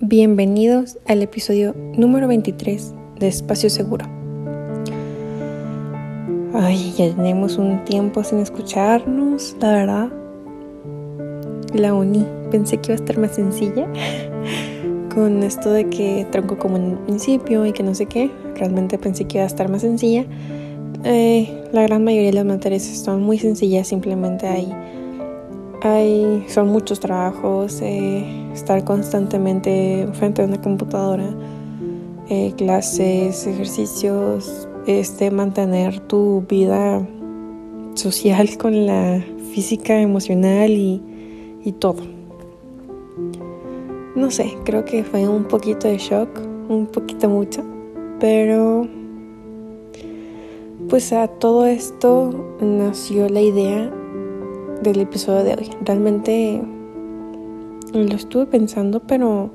Bienvenidos al episodio número 23 de Espacio Seguro. Ay, ya tenemos un tiempo sin escucharnos, la verdad. La uní, pensé que iba a estar más sencilla con esto de que tronco como en el principio y que no sé qué. Realmente pensé que iba a estar más sencilla. Eh, la gran mayoría de las materias son muy sencillas, simplemente hay hay, son muchos trabajos, eh, estar constantemente frente a una computadora, eh, clases, ejercicios, este, mantener tu vida social con la física, emocional y, y todo. No sé, creo que fue un poquito de shock, un poquito mucho, pero pues a todo esto nació la idea del episodio de hoy. Realmente lo estuve pensando, pero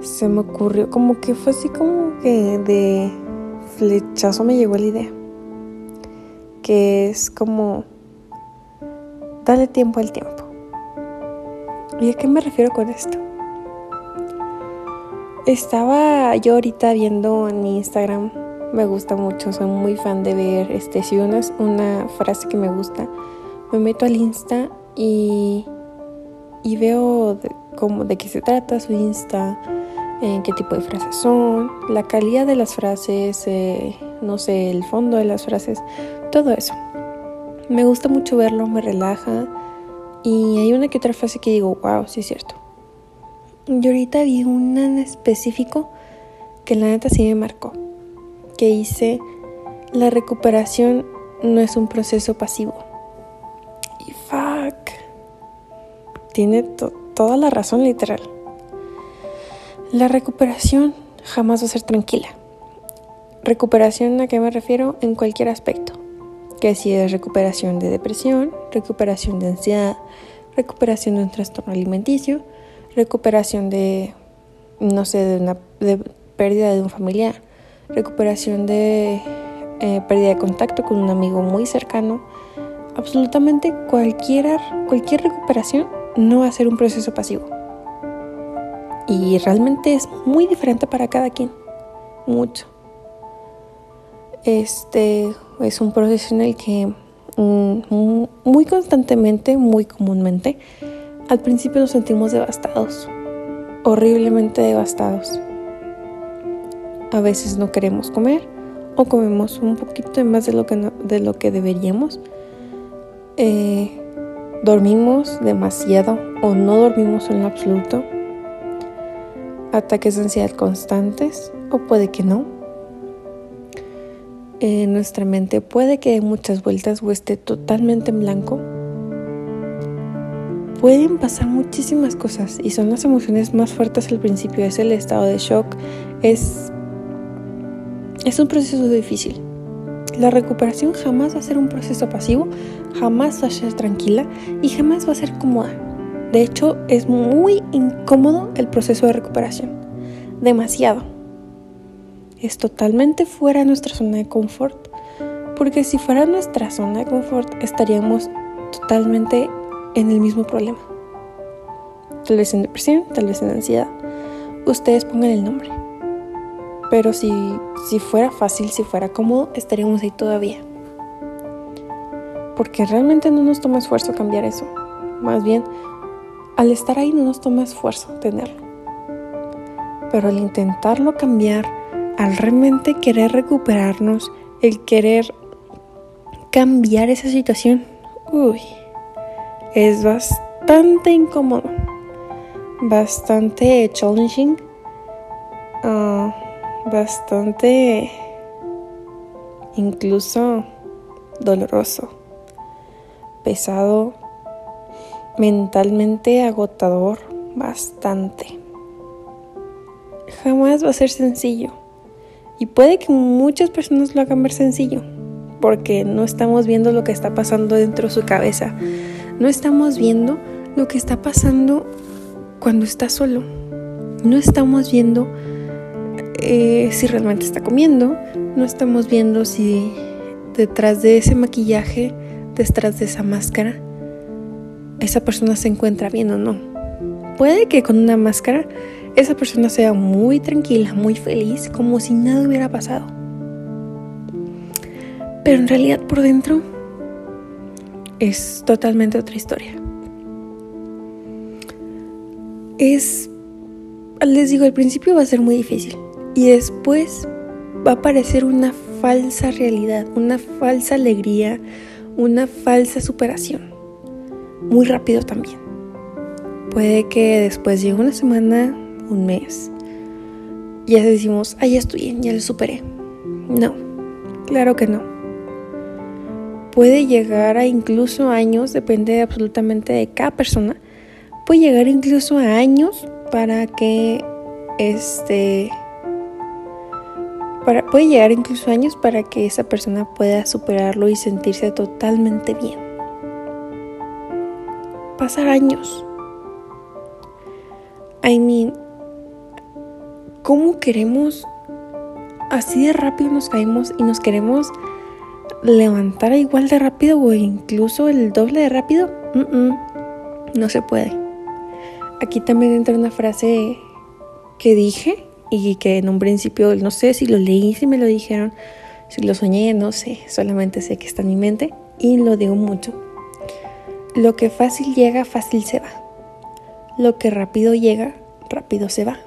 se me ocurrió como que fue así como que de flechazo me llegó la idea. Que es como dale tiempo al tiempo. ¿Y a qué me refiero con esto? Estaba yo ahorita viendo en Instagram, me gusta mucho, soy muy fan de ver este si una, una frase que me gusta me meto al Insta y, y veo de, cómo, de qué se trata su Insta, en qué tipo de frases son, la calidad de las frases, eh, no sé, el fondo de las frases, todo eso. Me gusta mucho verlo, me relaja y hay una que otra frase que digo, wow, sí es cierto. Y ahorita vi una en específico que la neta sí me marcó, que dice, la recuperación no es un proceso pasivo fuck. Tiene toda la razón literal. La recuperación jamás va a ser tranquila. Recuperación a qué me refiero en cualquier aspecto. Que si es recuperación de depresión, recuperación de ansiedad, recuperación de un trastorno alimenticio, recuperación de, no sé, de una de pérdida de un familiar, recuperación de eh, pérdida de contacto con un amigo muy cercano, absolutamente cualquier, cualquier recuperación no ser un proceso pasivo. Y realmente es muy diferente para cada quien. Mucho. Este es un proceso en el que mm, muy constantemente, muy comúnmente, al principio nos sentimos devastados, horriblemente devastados. A veces no queremos comer o comemos un poquito más de lo que, de lo que deberíamos eh, dormimos demasiado o no dormimos en lo absoluto, ataques de ansiedad constantes o puede que no. Eh, nuestra mente puede que dé muchas vueltas o esté totalmente en blanco. Pueden pasar muchísimas cosas y son las emociones más fuertes al principio. Es el estado de shock. Es, es un proceso difícil. La recuperación jamás va a ser un proceso pasivo, jamás va a ser tranquila y jamás va a ser cómoda. De hecho, es muy incómodo el proceso de recuperación. Demasiado. Es totalmente fuera de nuestra zona de confort. Porque si fuera nuestra zona de confort, estaríamos totalmente en el mismo problema. Tal vez en depresión, tal vez en ansiedad. Ustedes pongan el nombre. Pero si, si fuera fácil, si fuera cómodo, estaríamos ahí todavía. Porque realmente no nos toma esfuerzo cambiar eso. Más bien, al estar ahí no nos toma esfuerzo tenerlo. Pero al intentarlo cambiar, al realmente querer recuperarnos, el querer cambiar esa situación, uy, es bastante incómodo, bastante challenging. Uh, bastante incluso doloroso, pesado, mentalmente agotador, bastante. Jamás va a ser sencillo. Y puede que muchas personas lo hagan ver sencillo, porque no estamos viendo lo que está pasando dentro de su cabeza. No estamos viendo lo que está pasando cuando está solo. No estamos viendo eh, si realmente está comiendo, no estamos viendo si detrás de ese maquillaje, detrás de esa máscara, esa persona se encuentra bien o no. Puede que con una máscara esa persona sea muy tranquila, muy feliz, como si nada hubiera pasado. Pero en realidad por dentro es totalmente otra historia. Es, les digo, al principio va a ser muy difícil y después va a parecer una falsa realidad, una falsa alegría, una falsa superación. Muy rápido también. Puede que después llegue una semana, un mes, ya decimos, ah, ya estoy bien, ya lo superé. No, claro que no. Puede llegar a incluso años, depende absolutamente de cada persona, puede llegar incluso a años para que este puede llegar incluso años para que esa persona pueda superarlo y sentirse totalmente bien. Pasar años. I mean, ¿cómo queremos así de rápido nos caemos y nos queremos levantar igual de rápido o incluso el doble de rápido? no se puede. Aquí también entra una frase que dije y que en un principio no sé si lo leí, si me lo dijeron, si lo soñé, no sé, solamente sé que está en mi mente y lo digo mucho. Lo que fácil llega, fácil se va. Lo que rápido llega, rápido se va.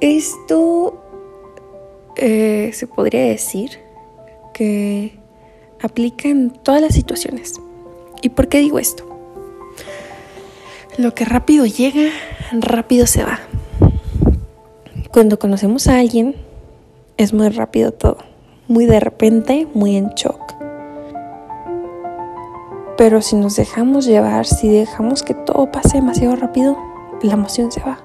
Esto eh, se podría decir que aplica en todas las situaciones. ¿Y por qué digo esto? Lo que rápido llega, rápido se va. Cuando conocemos a alguien, es muy rápido todo, muy de repente, muy en shock. Pero si nos dejamos llevar, si dejamos que todo pase demasiado rápido, la emoción se va.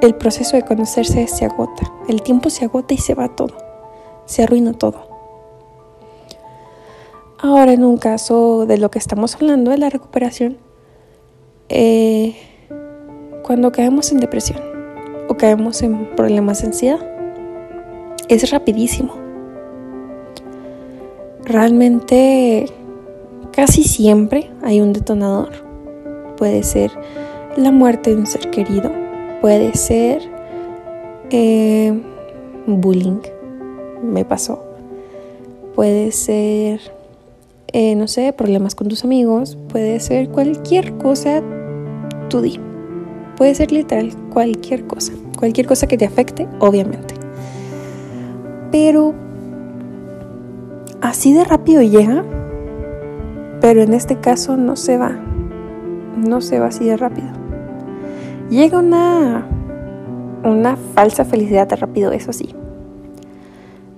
El proceso de conocerse se agota, el tiempo se agota y se va todo, se arruina todo. Ahora en un caso de lo que estamos hablando de la recuperación, eh, cuando caemos en depresión caemos en problemas de ansiedad, es rapidísimo. Realmente casi siempre hay un detonador. Puede ser la muerte de un ser querido, puede ser eh, bullying, me pasó, puede ser, eh, no sé, problemas con tus amigos, puede ser cualquier cosa tú di. Puede ser literal cualquier cosa, cualquier cosa que te afecte, obviamente. Pero así de rápido llega, pero en este caso no se va, no se va así de rápido. Llega una, una falsa felicidad de rápido, eso sí.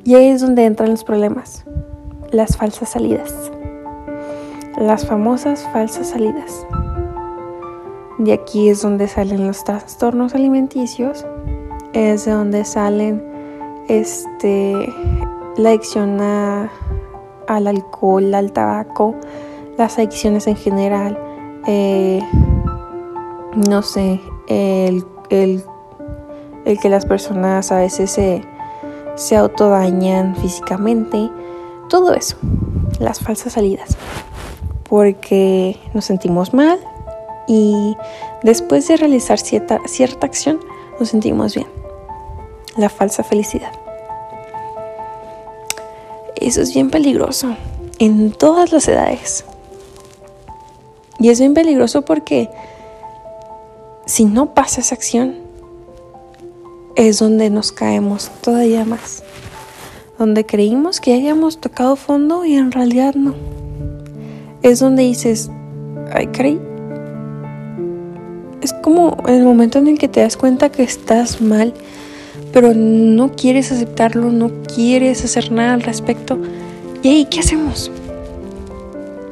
Y ahí es donde entran los problemas, las falsas salidas, las famosas falsas salidas. De aquí es donde salen los trastornos alimenticios, es de donde salen este, la adicción al alcohol, al tabaco, las adicciones en general, eh, no sé, el, el, que las personas a veces se, se autodañan físicamente, todo eso, las falsas salidas, porque nos sentimos mal, y después de realizar cierta, cierta acción nos sentimos bien. La falsa felicidad. Eso es bien peligroso en todas las edades. Y es bien peligroso porque si no pasa esa acción, es donde nos caemos todavía más. Donde creímos que hayamos tocado fondo y en realidad no. Es donde dices, ay, creí, es como el momento en el que te das cuenta que estás mal, pero no quieres aceptarlo, no quieres hacer nada al respecto. ¿Y ahí qué hacemos?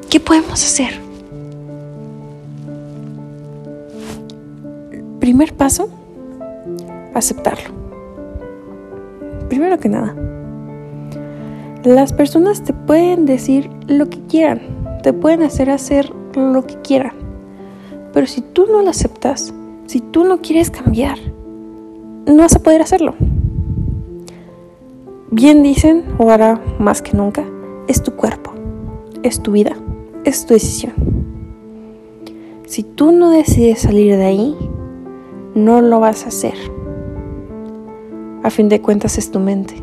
¿Qué podemos hacer? Primer paso, aceptarlo. Primero que nada, las personas te pueden decir lo que quieran, te pueden hacer hacer lo que quieran pero si tú no lo aceptas, si tú no quieres cambiar, no vas a poder hacerlo. Bien dicen, o ahora más que nunca, es tu cuerpo, es tu vida, es tu decisión. Si tú no decides salir de ahí, no lo vas a hacer. A fin de cuentas es tu mente.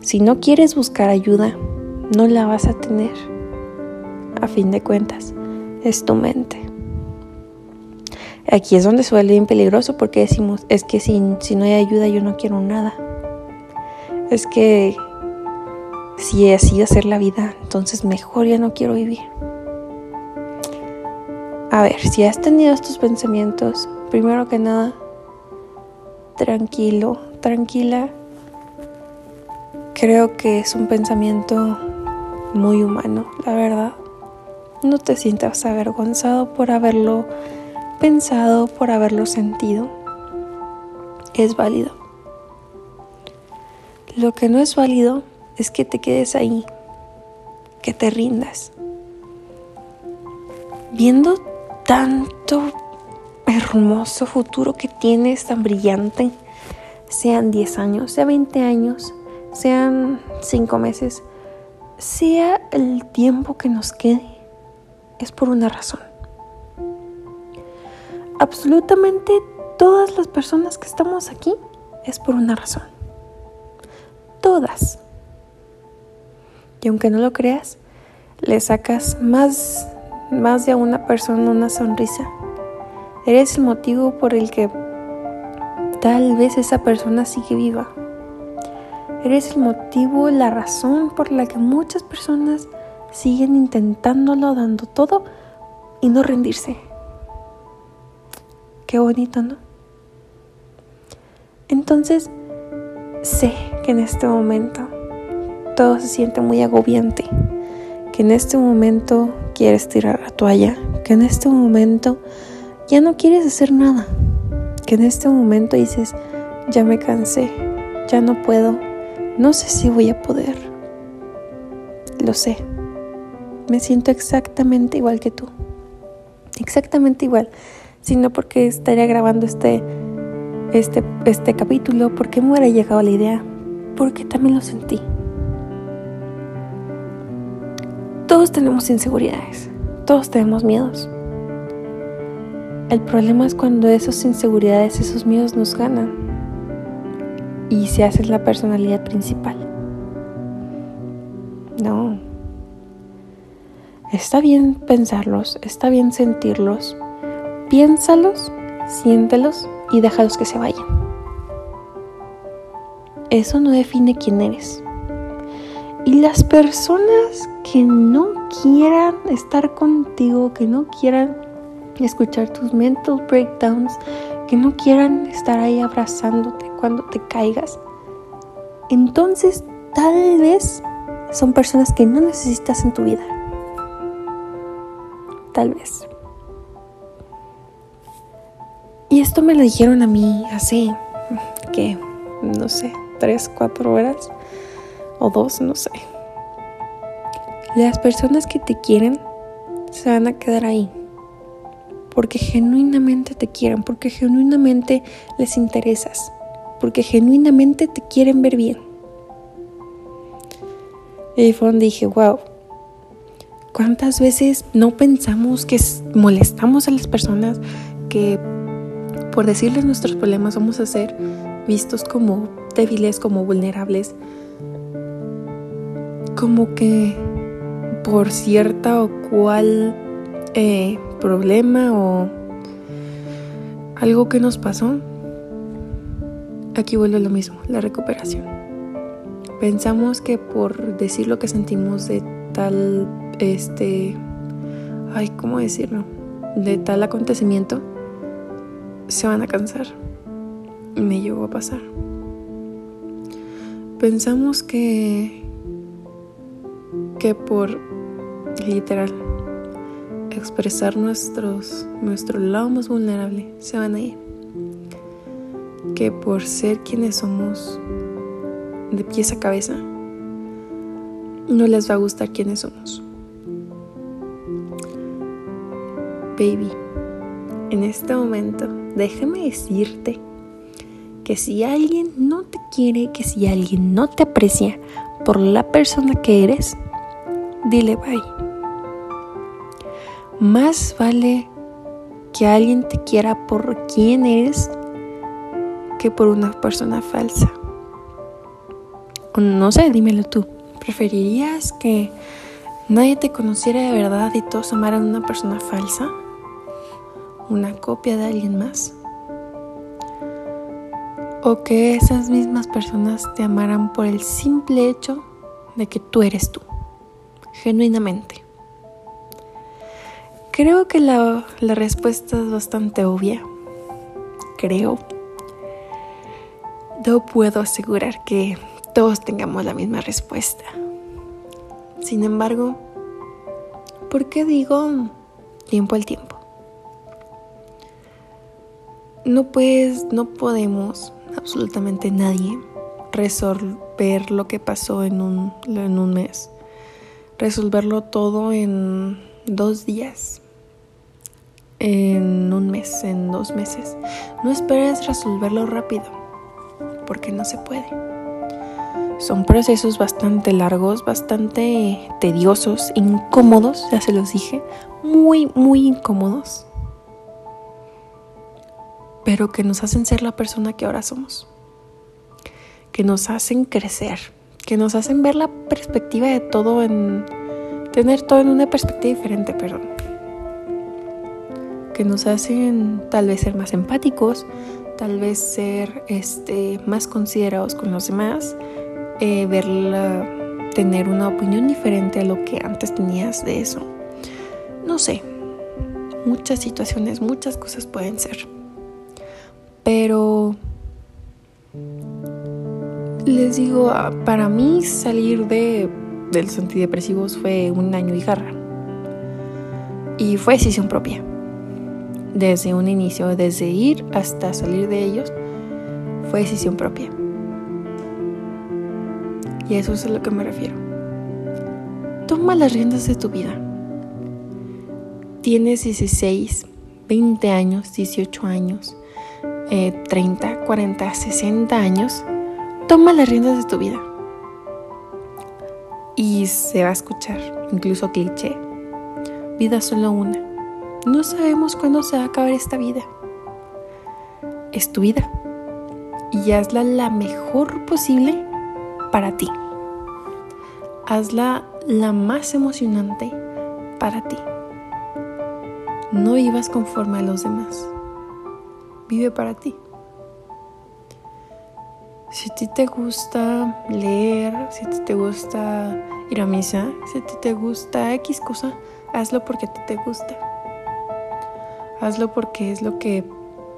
Si no quieres buscar ayuda, no la vas a tener. A fin de cuentas, es tu mente. Aquí es donde suele bien peligroso porque decimos, es que si, si no hay ayuda yo no quiero nada. Es que si así hacer la vida, entonces mejor ya no quiero vivir. A ver, si has tenido estos pensamientos, primero que nada, tranquilo, tranquila. Creo que es un pensamiento muy humano, la verdad. No te sientas avergonzado por haberlo pensado, por haberlo sentido. Es válido. Lo que no es válido es que te quedes ahí, que te rindas. Viendo tanto hermoso futuro que tienes, tan brillante, sean 10 años, sea 20 años, sean 5 meses, sea el tiempo que nos quede, es por una razón. Absolutamente todas las personas que estamos aquí es por una razón. Todas. Y aunque no lo creas, le sacas más, más de a una persona una sonrisa. Eres el motivo por el que tal vez esa persona sigue viva. Eres el motivo, la razón por la que muchas personas siguen intentándolo, dando todo y no rendirse. Qué bonito, ¿no? Entonces, sé que en este momento todo se siente muy agobiante, que en este momento quieres tirar la toalla, que en este momento ya no quieres hacer nada, que en este momento dices, ya me cansé, ya no puedo, no sé si voy a poder. Lo sé, me siento exactamente igual que tú, exactamente igual, sino porque estaría grabando este, este, este capítulo, porque me hubiera llegado la idea, porque también lo sentí. Todos tenemos inseguridades, todos tenemos miedos. El problema es cuando esas inseguridades, esos miedos nos ganan y se hacen la personalidad principal. No. Está bien pensarlos, está bien sentirlos. Piénsalos, siéntelos y déjalos que se vayan. Eso no define quién eres. Y las personas que no quieran estar contigo, que no quieran escuchar tus mental breakdowns, que no quieran estar ahí abrazándote cuando te caigas, entonces tal vez son personas que no necesitas en tu vida. Tal vez. Y esto me lo dijeron a mí hace, que, no sé, tres, cuatro horas o dos, no sé. Las personas que te quieren se van a quedar ahí. Porque genuinamente te quieren, porque genuinamente les interesas, porque genuinamente te quieren ver bien. Y fue donde dije, wow, ¿cuántas veces no pensamos que molestamos a las personas, que por decirles nuestros problemas vamos a ser vistos como débiles, como vulnerables? como que por cierta o cual eh, problema o algo que nos pasó, aquí vuelve lo mismo, la recuperación. Pensamos que por decir lo que sentimos de tal, este, ay, ¿cómo decirlo? De tal acontecimiento, se van a cansar. Y me llegó a pasar. Pensamos que que por literal expresar nuestros, nuestro lado más vulnerable se van a ir. Que por ser quienes somos de pies a cabeza, no les va a gustar quienes somos. Baby, en este momento, déjame decirte que si alguien no te quiere, que si alguien no te aprecia por la persona que eres, dile bye. Más vale que alguien te quiera por quien eres que por una persona falsa. No sé, dímelo tú. ¿Preferirías que nadie te conociera de verdad y todos amaran a una persona falsa? ¿Una copia de alguien más? ¿O que esas mismas personas te amaran por el simple hecho de que tú eres tú, genuinamente? Creo que la, la respuesta es bastante obvia. Creo. No puedo asegurar que todos tengamos la misma respuesta. Sin embargo, ¿por qué digo tiempo al tiempo? No puedes, no podemos, absolutamente nadie, resolver lo que pasó en un, en un mes. Resolverlo todo en dos días en un mes, en dos meses. No esperes resolverlo rápido, porque no se puede. Son procesos bastante largos, bastante tediosos, incómodos, ya se los dije, muy, muy incómodos, pero que nos hacen ser la persona que ahora somos, que nos hacen crecer, que nos hacen ver la perspectiva de todo en, tener todo en una perspectiva diferente, perdón que nos hacen tal vez ser más empáticos, tal vez ser este, más considerados con los demás, eh, verla, tener una opinión diferente a lo que antes tenías de eso. No sé, muchas situaciones, muchas cosas pueden ser. Pero les digo, ah, para mí salir de, los antidepresivos fue un año y garra. Y fue decisión propia desde un inicio, desde ir hasta salir de ellos, fue decisión propia. Y eso es a lo que me refiero. Toma las riendas de tu vida. Tienes 16, 20 años, 18 años, 30, 40, 60 años. Toma las riendas de tu vida. Y se va a escuchar, incluso cliché. Vida solo una. No sabemos cuándo se va a acabar esta vida. Es tu vida. Y hazla la mejor posible para ti. Hazla la más emocionante para ti. No vivas conforme a los demás. Vive para ti. Si a ti te gusta leer, si a ti te gusta ir a misa, si a ti te gusta X cosa, hazlo porque a ti te gusta. Hazlo porque es lo que,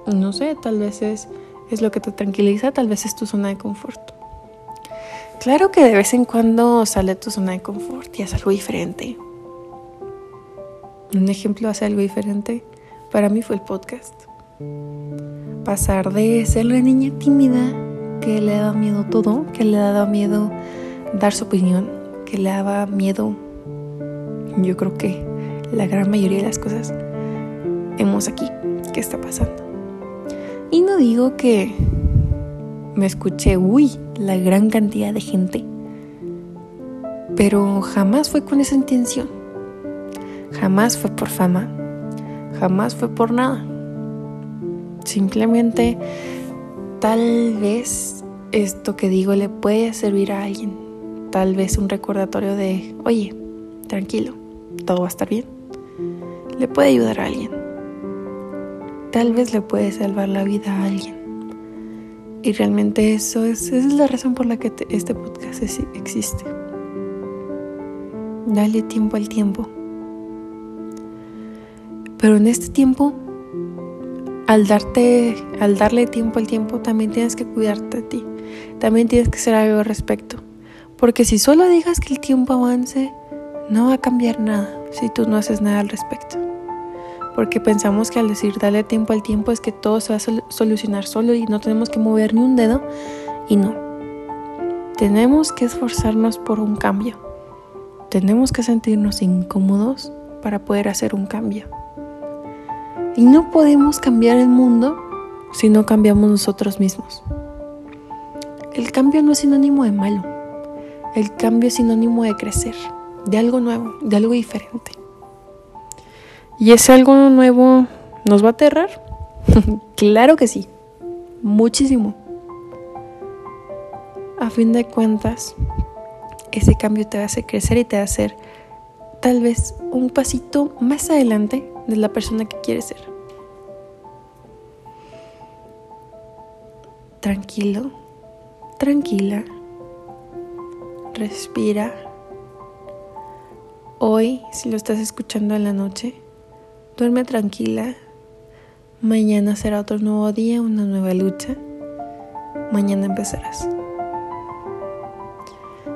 no sé, tal vez es, es lo que te tranquiliza, tal vez es tu zona de confort. Claro que de vez en cuando sale tu zona de confort y es algo diferente. Un ejemplo hace algo diferente para mí fue el podcast. Pasar de ser la niña tímida que le daba miedo todo, que le daba miedo dar su opinión, que le daba miedo, yo creo que la gran mayoría de las cosas, hemos aquí, qué está pasando. Y no digo que me escuché, uy, la gran cantidad de gente, pero jamás fue con esa intención. Jamás fue por fama, jamás fue por nada. Simplemente tal vez esto que digo le puede servir a alguien. Tal vez un recordatorio de, oye, tranquilo, todo va a estar bien. Le puede ayudar a alguien tal vez le puede salvar la vida a alguien. Y realmente eso es, es la razón por la que este podcast existe. Dale tiempo al tiempo. Pero en este tiempo, al darte, al darle tiempo al tiempo, también tienes que cuidarte de ti. También tienes que hacer algo al respecto. Porque si solo dejas que el tiempo avance, no va a cambiar nada si tú no haces nada al respecto porque pensamos que al decir dale tiempo al tiempo es que todo se va a solucionar solo y no tenemos que mover ni un dedo y no. Tenemos que esforzarnos por un cambio. Tenemos que sentirnos incómodos para poder hacer un cambio. Y no podemos cambiar el mundo si no cambiamos nosotros mismos. El cambio no es sinónimo de malo. El cambio es sinónimo de crecer, de algo nuevo, de algo diferente. Y ese algo nuevo ¿Nos va a aterrar? claro que sí, muchísimo. A fin de cuentas, ese cambio te va a hacer crecer y te va a tal vez un pasito más adelante de la persona que quieres ser. Tranquilo, tranquila, respira. Hoy, si lo estás escuchando en la noche, duerme tranquila. Mañana será otro nuevo día, una nueva lucha. Mañana empezarás.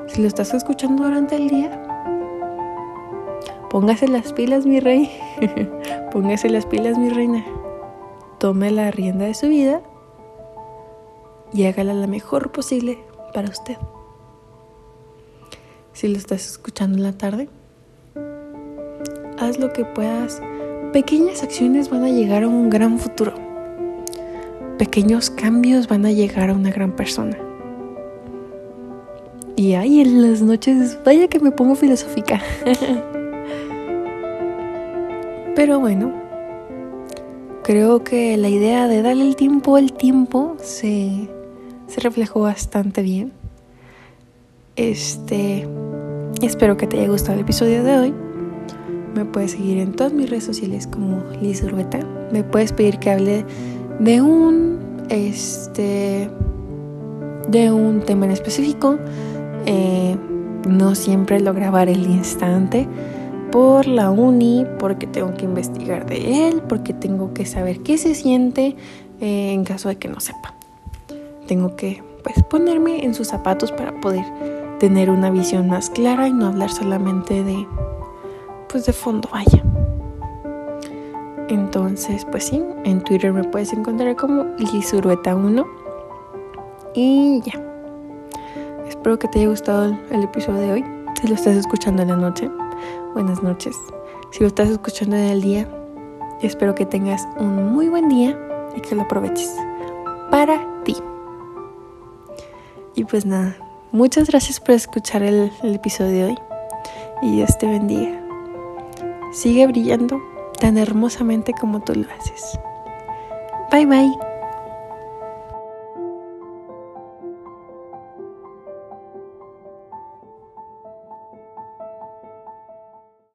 Si lo estás escuchando durante el día, póngase las pilas, mi rey. póngase las pilas, mi reina. Tome la rienda de su vida y hágala la mejor posible para usted. Si lo estás escuchando en la tarde, haz lo que puedas. Pequeñas acciones van a llegar a un gran futuro. Pequeños cambios van a llegar a una gran persona. Y ahí en las noches, vaya que me pongo filosófica. Pero bueno, creo que la idea de darle el tiempo al tiempo se, se reflejó bastante bien. Este, espero que te haya gustado el episodio de hoy. Me puedes seguir en todas mis redes sociales como Liz Urbeta. Me puedes pedir que hable de un este de un tema en específico. Eh, no siempre lo grabar el instante por la uni, porque tengo que investigar de él, porque tengo que saber qué se siente eh, en caso de que no sepa tengo que pues ponerme en sus zapatos para poder tener una visión más clara y no hablar solamente de pues de fondo vaya. Entonces pues sí en Twitter me puedes encontrar como Lizurueta1 y ya. Espero que te haya gustado el episodio de hoy. Si lo estás escuchando en la noche buenas noches. Si lo estás escuchando en el día espero que tengas un muy buen día y que lo aproveches para y pues nada, muchas gracias por escuchar el, episodio de hoy y Dios te bendiga. Sigue brillando tan hermosamente como tú lo haces. Bye bye.